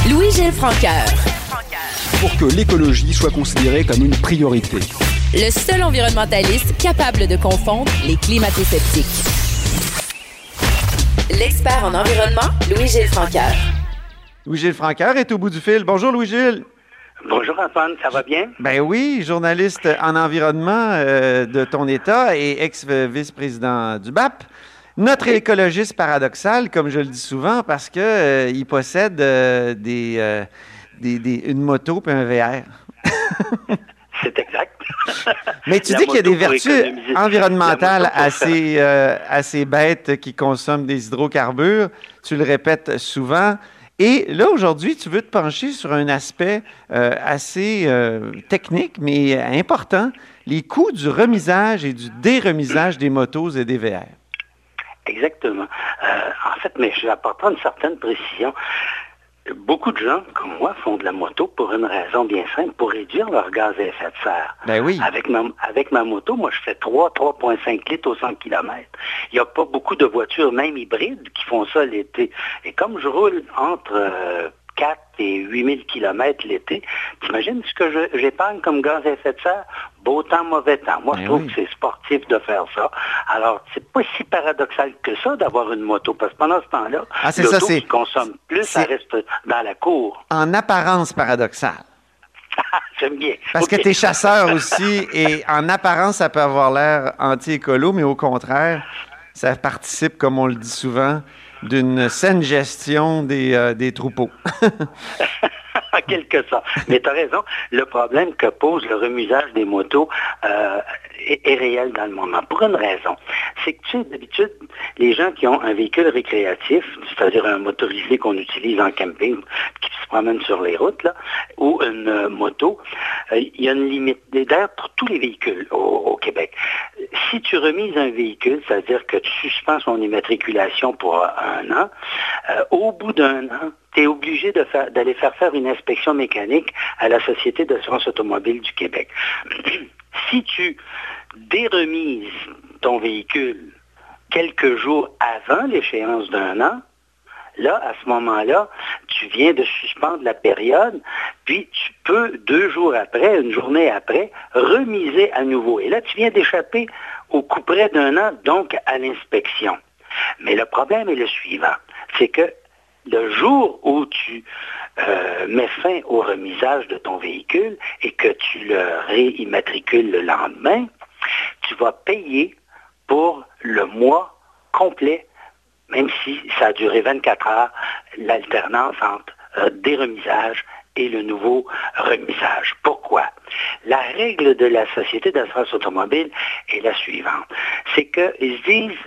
Louis-Gilles Francaire. Pour que l'écologie soit considérée comme une priorité. Le seul environnementaliste capable de confondre les climato-sceptiques. L'expert en environnement, Louis-Gilles Francaire. Louis-Gilles Francaire est au bout du fil. Bonjour Louis-Gilles. Bonjour Antoine, ça va bien? Ben oui, journaliste en environnement euh, de ton État et ex-vice-président du BAP. Notre écologiste paradoxal, comme je le dis souvent, parce qu'il euh, possède euh, des, des, des, une moto et un VR. C'est exact. Mais tu dis qu'il y a des vertus environnementales assez, assez bêtes qui consomment des hydrocarbures. Tu le répètes souvent. Et là, aujourd'hui, tu veux te pencher sur un aspect euh, assez euh, technique, mais important, les coûts du remisage et du déremisage des motos et des VR. Exactement. Euh, en fait, mais je vais apporter une certaine précision. Beaucoup de gens, comme moi, font de la moto pour une raison bien simple, pour réduire leur gaz à effet de serre. Ben oui. Avec ma, avec ma moto, moi, je fais 3, 3,5 litres au 100 km. Il n'y a pas beaucoup de voitures, même hybrides, qui font ça l'été. Et comme je roule entre... Euh, 4 et 8000 km l'été. T'imagines ce que j'épargne comme gaz à effet de serre? Beau temps, mauvais temps. Moi, je Ben trouve oui. que c'est sportif de faire ça. Alors, c'est pas si paradoxal que ça d'avoir une moto, parce que pendant ce temps-là, Ah, l'auto qui consomme plus, ça reste dans la cour. En apparence paradoxale. J'aime bien. Parce que tu es chasseur aussi, et en apparence, ça peut avoir l'air anti-écolo, mais au contraire, ça participe, comme on le dit souvent, d'une saine gestion des, euh, des troupeaux. en quelque sorte. Mais tu as raison, le problème que pose le remisage des motos euh, est, réel dans le moment. Pour une raison, c'est que tu sais, d'habitude, les gens qui ont un véhicule récréatif, c'est-à-dire un motorisé qu'on utilise en camping, promène sur les routes, ou une euh, moto, euh, il y a une limite. D'ailleurs, pour tous les véhicules au, Québec, si tu remises un véhicule, c'est-à-dire que tu suspends son immatriculation pour un an, euh, au bout d'un an, tu es obligé d'aller faire faire une inspection mécanique à la Société d'assurance automobile du Québec. si tu déremises ton véhicule quelques jours avant l'échéance d'un an, là, à ce moment-là, tu viens de suspendre la période, puis tu peux, deux jours après, une journée après, remiser à nouveau. Et là, tu viens d'échapper au coup près d'un an, donc à l'inspection. Mais le problème est le suivant, c'est que le jour où tu euh, mets fin au remisage de ton véhicule et que tu le réimmatricules le lendemain, tu vas payer pour le mois complet, même si ça a duré 24 heures, l'alternance entre euh, déremisages et le nouveau remisage. Pourquoi? La règle de la Société d'assurance automobile est la suivante. C'est qu'ils se disent,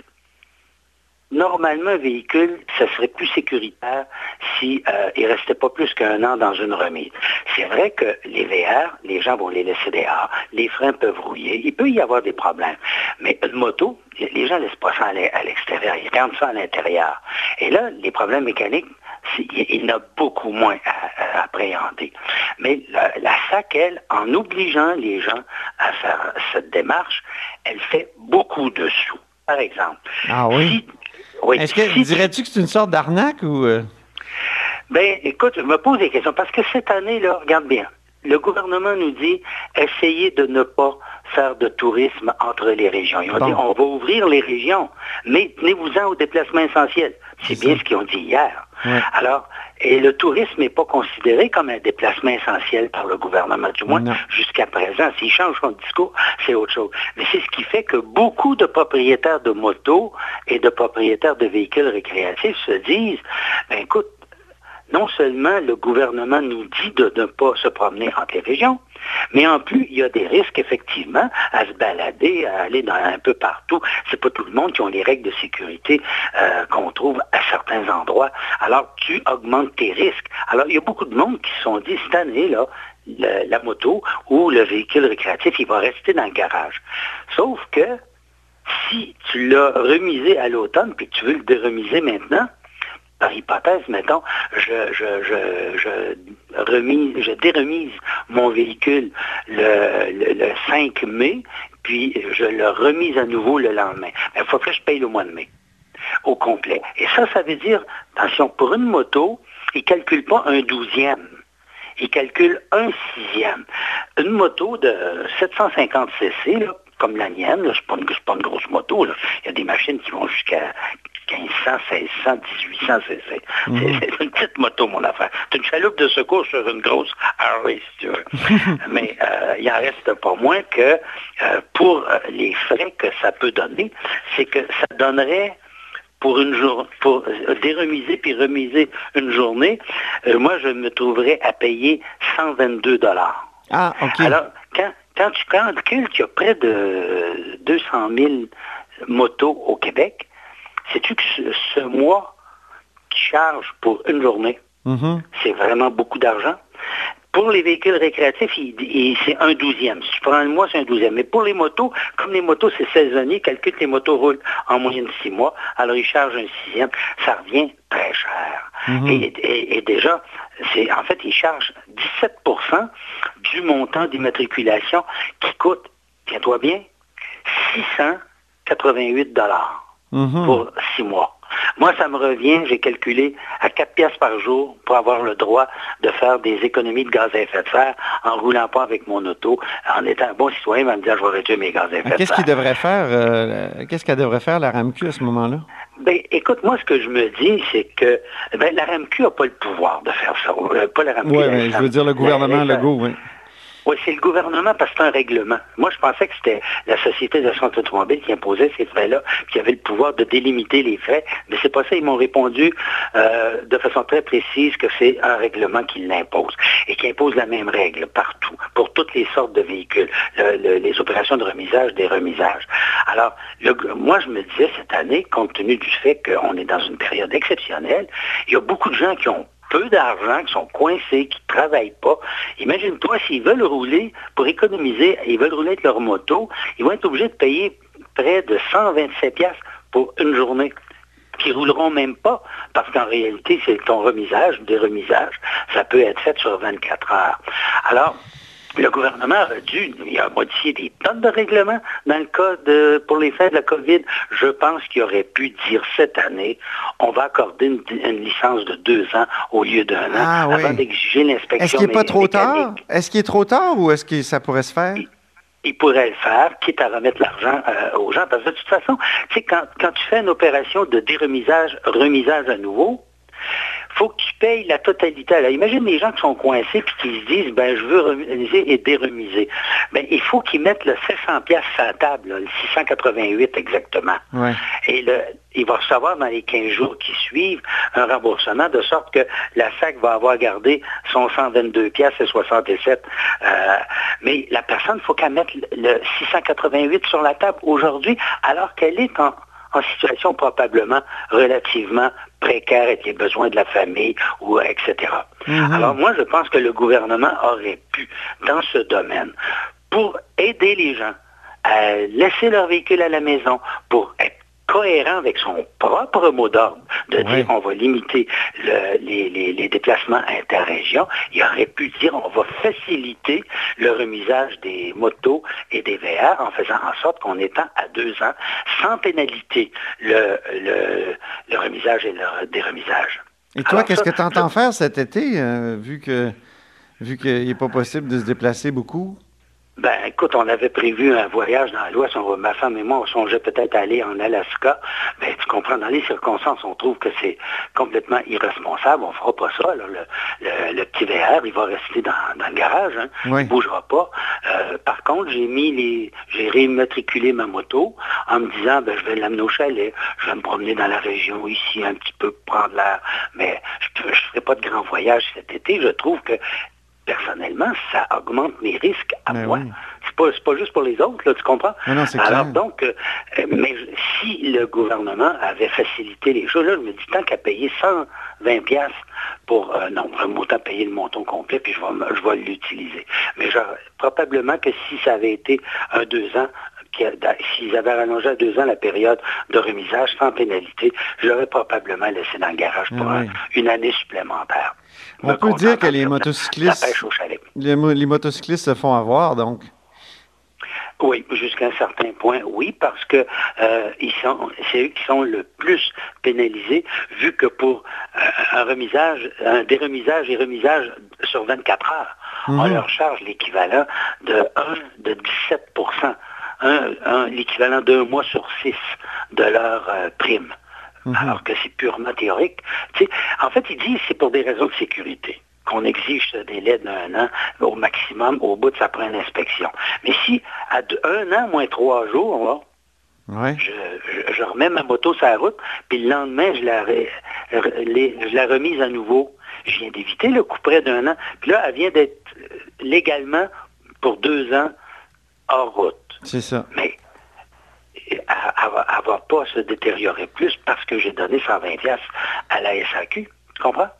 normalement, un véhicule, ça serait plus sécuritaire si euh, il restait pas plus qu'un an dans une remise. C'est vrai que les VR, les gens vont les laisser dehors, les freins peuvent rouiller, il peut y avoir des problèmes. Mais une moto, les gens laissent pas ça à l'e- à l'extérieur, ils gardent ça à l'intérieur. Et là, les problèmes mécaniques, il il y en a beaucoup moins à, à appréhender. Mais la, la SAC, elle, en obligeant les gens à faire cette démarche, elle fait beaucoup de sous. Par exemple, Ah oui? si- oui, Est-ce que si dirais-tu que c'est une sorte d'arnaque ou... euh? ben, écoute, je me pose des questions parce que cette année, là, regarde bien, le gouvernement nous dit essayez de ne pas faire de tourisme entre les régions. Ils ont Bon. dit on va ouvrir les régions, mais tenez-vous-en aux déplacements essentiels. C'est bien ça. ce qu'ils ont dit hier. Ouais. Alors, et le tourisme n'est pas considéré comme un déplacement essentiel par le gouvernement, du moins jusqu'à présent. S'il change son discours, c'est autre chose. Mais c'est ce qui fait que beaucoup de propriétaires de motos et de propriétaires de véhicules récréatifs se disent, ben écoute, non seulement le gouvernement nous dit de ne pas se promener entre les régions, mais en plus, il y a des risques, effectivement, à se balader, à aller un peu partout. C'est pas tout le monde qui ont les règles de sécurité euh, qu'on trouve à certains endroits. Alors, tu augmentes tes risques. Alors, il y a beaucoup de monde qui se sont dit, cette année, là, la moto ou le véhicule récréatif, il va rester dans le garage. Sauf que si tu l'as remisé à l'automne, puis que tu veux le déremiser maintenant, par hypothèse, mettons, je, je, je, je, remise, je déremise mon véhicule le, le, le 5 mai, puis je le remise à nouveau le lendemain. Il faut que je paye le mois de mai au complet. Et ça, ça veut dire, attention, pour une moto, ils ne calculent pas un douzième. Ils calculent un sixième. Une moto de 750 cc, comme la mienne, ce n'est pas, une grosse moto. Il y a des machines qui vont jusqu'à 1500, 1600, 1800 cc. C'est une petite moto, mon affaire. C'est une chaloupe de secours sur une grosse Harley, si tu veux. Mais euh, il en reste pas moins que euh, pour euh, les frais que ça peut donner, c'est que ça donnerait pour une journée, pour déremiser puis remiser une journée, moi je me trouverais à payer 122 dollars. Ah, ok. Alors quand, quand tu calcules qu'il y a près de 200 000 motos au Québec, sais-tu que ce, mois qui charge pour une journée, mm-hmm. c'est vraiment beaucoup d'argent? Pour les véhicules récréatifs, c'est un douzième. Si tu prends le mois, c'est un douzième. Mais pour les motos, comme les motos, c'est saisonnier, calcule que les motos roulent en moyenne six mois, alors ils chargent un sixième. Ça revient très cher. Mm-hmm. et, déjà, c'est en fait, ils chargent 17% du montant d'immatriculation qui coûte, tiens-toi bien, 688 dollars. Mhm. pour six mois. Moi, ça me revient, j'ai calculé à 4 pièces par jour pour avoir le droit de faire des économies de gaz à effet de serre en roulant pas avec mon auto, en étant un bon citoyen, va me dire je vais réduire mes gaz à effet de serre. Qu'est-ce qu'il devrait faire, euh, qu'est-ce qu'elle devrait faire la RAMQ à ce moment-là? Ben, écoute, moi, ce que je me dis, c'est que ben, la RAMQ n'a pas le pouvoir de faire ça. Euh, pas la RAMQ. Oui, mais je veux dire le gouvernement Legault, oui. Oui, c'est le gouvernement parce que c'est un règlement. Moi, je pensais que c'était la Société d'assurance automobile qui imposait ces frais-là, qui avait le pouvoir de délimiter les frais, mais c'est pas ça. Ils m'ont répondu euh, de façon très précise que c'est un règlement qui l'impose et qui impose la même règle partout, pour toutes les sortes de véhicules, les opérations de remisage, des remisages. Alors, moi, je me disais cette année, compte tenu du fait qu'on est dans une période exceptionnelle, il y a beaucoup de gens qui ont peu d'argent, qui sont coincés, qui ne travaillent pas. Imagine-toi, s'ils veulent rouler, pour économiser, ils veulent rouler avec leur moto, ils vont être obligés de payer près de 127 pièces pour une journée qui rouleront même pas, parce qu'en réalité, c'est ton remisage, des remisages, ça peut être fait sur 24 heures. Alors, le gouvernement a dû il a modifié des tonnes de règlements dans le cas de pour les fins de la COVID. Je pense qu'il aurait pu dire cette année, on va accorder une, licence de deux ans au lieu d'un an ah avant d'exiger l'inspection. Est-ce qu'il n'est pas trop tard? Est-ce qu'il est trop tard ou est-ce que ça pourrait se faire? Il, pourrait le faire, quitte à remettre l'argent euh, aux gens. Parce que de toute façon, quand, quand tu fais une opération de déremisage, remisage à nouveau, faut que tu payes la totalité. Alors, imagine les gens qui sont coincés et qui se disent, ben, je veux remiser et déremiser. Ben, il faut qu'ils mettent le 700 pièces à la table, le 688 exactement. Et le, il va recevoir dans les 15 jours qui suivent un remboursement de sorte que la SAC va avoir gardé son 122 pièces et 67. Euh, mais la personne, il faut qu'elle mette le 688 sur la table aujourd'hui alors qu'elle est en, en situation probablement relativement précaire avec les besoins de la famille, ou etc. Mhm. Alors moi, je pense que le gouvernement aurait pu, dans ce domaine, pour aider les gens à laisser leur véhicule à la maison, pour être cohérent avec son propre mot d'ordre, de dire on va limiter les, déplacements interrégions, il aurait pu dire on va faciliter le remisage des motos et des VR en faisant en sorte qu'on étend à deux ans sans pénalité le, remisage et le déremisage. Et toi, qu'est-ce que tu entends faire cet été, euh, vu que vu qu'il n'est pas possible de se déplacer beaucoup? Ben, écoute, on avait prévu un voyage dans l'Ouest. Ma femme et moi, on songeait peut-être aller en Alaska. Ben, tu comprends, dans les circonstances, on trouve que c'est complètement irresponsable. On fera pas ça. Le, petit VR, il va rester dans, le garage. Hein. Il ne bougera pas. Euh, par contre, j'ai mis les, j'ai réimmatriculé ma moto en me disant, ben, je vais l'amener au chalet. Je vais me promener dans la région ici un petit peu, prendre l'air. Mais je ne ferai pas de grand voyage cet été. Je trouve que personnellement, ça augmente mes risques à ben moi. C'est pas, pas juste pour les autres, là, tu comprends? Alors donc, euh, mais si le gouvernement avait facilité les choses, là, je me dis tant qu'à payer 120 pièces pour euh, non, vraiment autant payer le montant complet, puis je vais, je vais l'utiliser. Mais probablement que si ça avait été un deux ans, s'ils avaient rallongé à deux ans la période de remisage sans pénalité, je l'aurais probablement laissé dans le garage pour ah une année supplémentaire. On peut dire que les motocyclistes, les, motocyclistes se font avoir, donc. Oui, jusqu'à un certain point, oui, parce que euh, sont, c'est eux qui sont le plus pénalisés, vu que pour euh, un remisage, un déremisage et remisage sur 24 heures, on mhm. leur charge l'équivalent de 1, de 17% l'équivalent d'un mois sur six de leur euh, prime. Mhm. Alors que c'est purement théorique. en fait, ils disent que c'est pour des raisons de sécurité qu'on exige ce délai d'un an au maximum au bout de sa première inspection. Mais si à un an moins trois jours, je, remets ma moto sur la route, puis le lendemain, je la, je la remise à nouveau. Je viens d'éviter le coup près d'un an. Puis là, elle vient d'être légalement pour deux ans hors route. C'est ça. Mais elle ne va pas se détériorer plus parce que j'ai donné 120 à la SAQ. Tu comprends?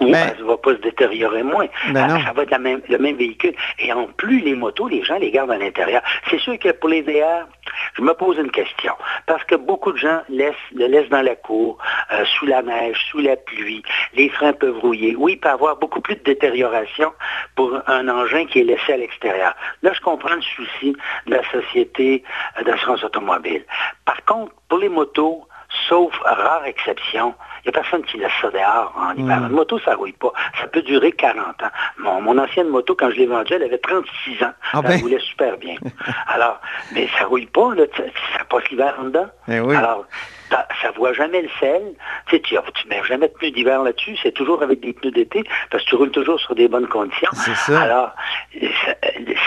Ou ben, ça ne va pas se détériorer moins. Ben ah, ça va être le même véhicule. Et en plus, les motos, les gens les gardent à l'intérieur. C'est sûr que pour les VR, je me pose une question. Parce que beaucoup de gens laissent, le laissent dans la cour, euh, sous la neige, sous la pluie. Les freins peuvent rouiller. Oui, il peut y avoir beaucoup plus de détérioration pour un engin qui est laissé à l'extérieur. Là, je comprends le souci de la société euh, d'assurance automobile. Par contre, pour les motos, sauf rare exception, il n'y a personne qui laisse ça dehors en hiver. Hmm. Une moto, ça ne rouille pas. Ça peut durer 40 ans. Mon, ancienne moto, quand je l'ai vendue, elle avait 36 ans. Ah ben. roulait super bien. Alors, mais ça ne rouille pas, là, ça passe l'hiver en dedans. Eh oui. Alors, ça ne voit jamais le sel. Tu sais, tu, mets jamais de pneus d'hiver là-dessus. C'est toujours avec des pneus d'été parce que tu roules toujours sur des bonnes conditions. Ça. Alors,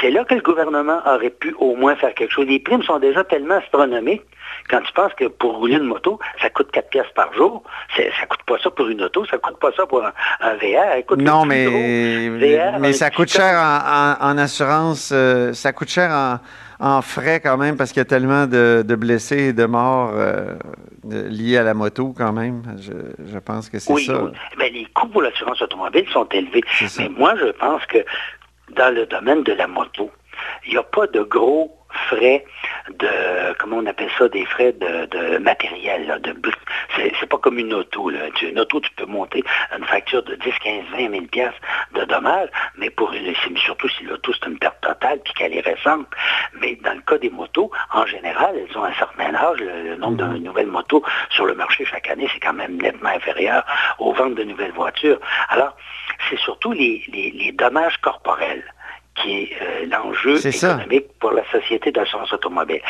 c'est là que le gouvernement aurait pu au moins faire quelque chose. Les primes sont déjà tellement astronomiques quand tu penses que pour rouler une moto, ça coûte 4 pièces par jour, ça ne coûte pas ça pour une auto, ça ne coûte pas ça pour un, VR. non, mais, mais ça coûte cher en, assurance, euh, ça coûte cher en, frais quand même parce qu'il y a tellement de, blessés et de morts euh, liés à la moto quand même. Je, pense que c'est ça. Oui. Ben, les coûts pour l'assurance automobile sont élevés. Mais moi, je pense que dans le domaine de la moto, il n'y a pas de gros frais de, comment on appelle ça, des frais de, matériel, là, de c'est pas comme une auto. Là. Une auto, tu peux monter une facture de 10, 15, 20 000 piastres de dommages, mais pour surtout si l'auto c'est une perte totale puis qu'elle est récente. Mais dans le cas des motos, en général, elles ont un certain âge. Le, nombre de nouvelles motos sur le marché chaque année, c'est quand même nettement inférieur aux ventes de nouvelles voitures. Alors, c'est surtout les dommages corporels qui est euh, l'enjeu économique pour la société d'assurance automobile.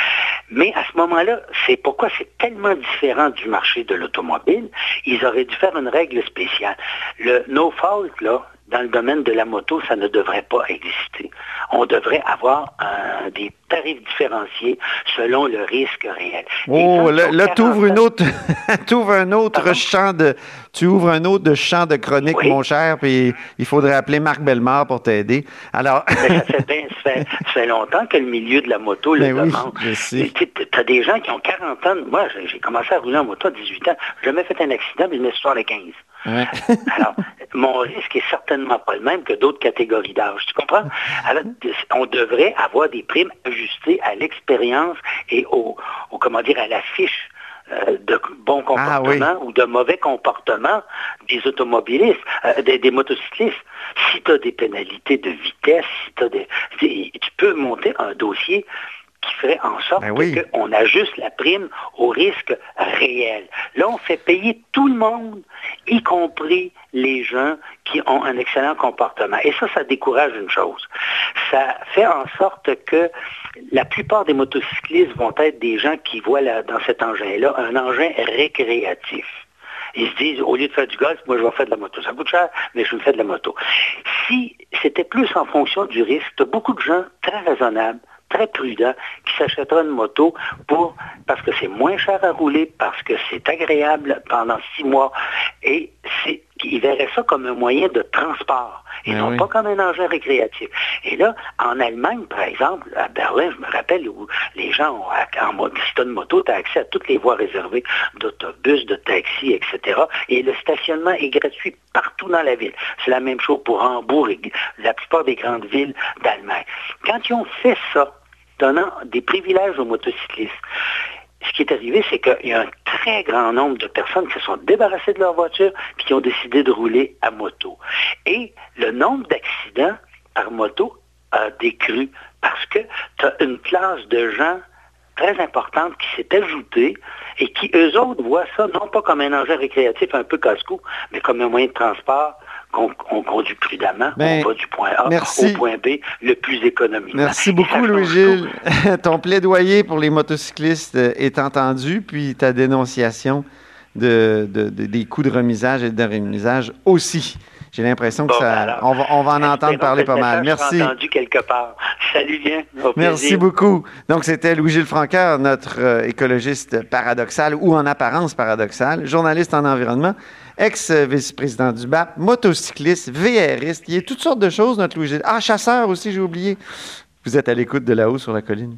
Mais à ce moment-là, c'est pourquoi c'est tellement différent du marché de l'automobile. Ils auraient dû faire une règle spéciale. Le no fault, là, dans le domaine de la moto, ça ne devrait pas exister. On devrait avoir des tarifs différenciés selon le risque réel. Oh, là, tu ouvres une autre, un autre champ de, tu ouvres un autre champ de chronique, mon cher, puis il faudrait appeler Marc Bellemare pour t'aider. Alors. ça, fait longtemps que le milieu de la moto le ben demande. tu as des gens qui ont 40 ans. Moi, j'ai commencé à rouler en moto à 18 ans. J'ai jamais fait un accident, mais je me suis les 15. Alors, mon risque est certainement pas le même que d'autres catégories d'âge. Tu comprends? Alors, on devrait avoir des primes ajustées à l'expérience et au, comment dire, à la fiche euh, de bon ah comportement ou de mauvais comportement des automobilistes, euh, des, motocyclistes. Si tu as des pénalités de vitesse, si as des, tu peux monter un dossier qui ferait en sorte ben qu'on ajuste la prime au risque réel. Là, on fait payer tout le monde, y compris les gens qui ont un excellent comportement. Et ça, ça décourage une chose. Ça fait en sorte que la plupart des motocyclistes vont être des gens qui voient dans cet engin-là un engin récréatif. Ils se disent, au lieu de faire du golf, moi je vais faire de la moto. Ça coûte cher, mais je me fais de la moto. Si c'était plus en fonction du risque, tu as beaucoup de gens très raisonnables très prudent qui s'achètera une moto pour parce que c'est moins cher à rouler, parce que c'est agréable pendant six mois et c'est il verrait ça comme un moyen de transport et ben non pas comme un engin récréatif. Et là, en Allemagne, par exemple, à Berlin, je me rappelle où les gens ont, en, si tu as une moto, tu as accès à toutes les voies réservées d'autobus, de taxi, etc. Et le stationnement est gratuit partout dans la ville. C'est la même chose pour Hambourg et la plupart des grandes villes d'Allemagne. Quand ils ont fait ça, donnant des privilèges aux motocyclistes, ce qui est arrivé, c'est qu'il y a un très grand nombre de personnes qui se sont débarrassées de leur voiture et qui ont décidé de rouler à moto. Et le nombre d'accidents par moto a décru parce que tu as une classe de gens très importante qui s'est ajoutée et qui, eux autres, voient ça non pas comme un enjeu récréatif un peu casse-cou, mais comme un moyen de transport qu'on conduit prudemment, ben, on va du point A au point B le plus économiquement. Merci beaucoup, Louis-Gilles. Ton plaidoyer pour les motocyclistes est entendu, puis ta dénonciation de, des coûts de remisage et de remisage aussi. J'ai l'impression que ça, ben on, va, on va en entendre parler pas mal. Merci. entendu quelque part. Salut bien. Merci beaucoup. Donc, c'était Louis-Gilles Francaire, notre euh, écologiste paradoxal ou en apparence paradoxal, journaliste en environnement, ex-vice-président du BAP, motocycliste, VRiste. Il y a toutes sortes de choses, notre Louis-Gilles. Ah, chasseur aussi, j'ai oublié. Vous êtes à l'écoute de là-haut sur la colline.